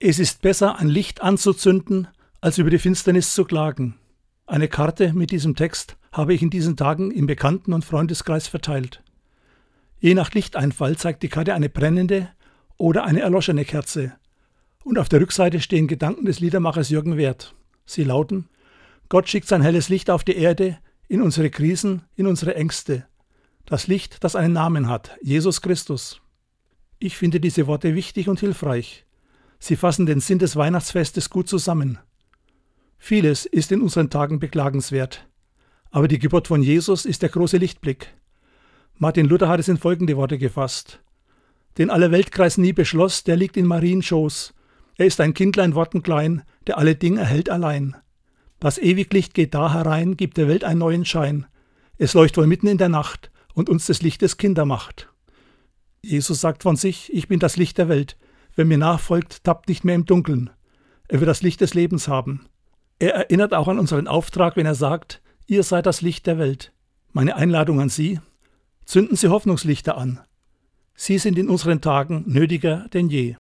Es ist besser, ein Licht anzuzünden, als über die Finsternis zu klagen. Eine Karte mit diesem Text habe ich in diesen Tagen im Bekannten- und Freundeskreis verteilt. Je nach Lichteinfall zeigt die Karte eine brennende oder eine erloschene Kerze. Und auf der Rückseite stehen Gedanken des Liedermachers Jürgen Wert. Sie lauten: Gott schickt sein helles Licht auf die Erde, in unsere Krisen, in unsere Ängste. Das Licht, das einen Namen hat, Jesus Christus. Ich finde diese Worte wichtig und hilfreich. Sie fassen den Sinn des Weihnachtsfestes gut zusammen. Vieles ist in unseren Tagen beklagenswert. Aber die Geburt von Jesus ist der große Lichtblick. Martin Luther hat es in folgende Worte gefasst. Den aller Weltkreis nie beschloss, der liegt in Marienschoß. Er ist ein Kindlein wortenklein, der alle Dinge erhält allein. Das Ewiglicht geht da herein, gibt der Welt einen neuen Schein. Es leucht wohl mitten in der Nacht und uns des Lichtes Kinder macht. Jesus sagt von sich, ich bin das Licht der Welt. Wer mir nachfolgt, tappt nicht mehr im Dunkeln. Er wird das Licht des Lebens haben. Er erinnert auch an unseren Auftrag, wenn er sagt, ihr seid das Licht der Welt. Meine Einladung an Sie, zünden Sie Hoffnungslichter an. Sie sind in unseren Tagen nötiger denn je.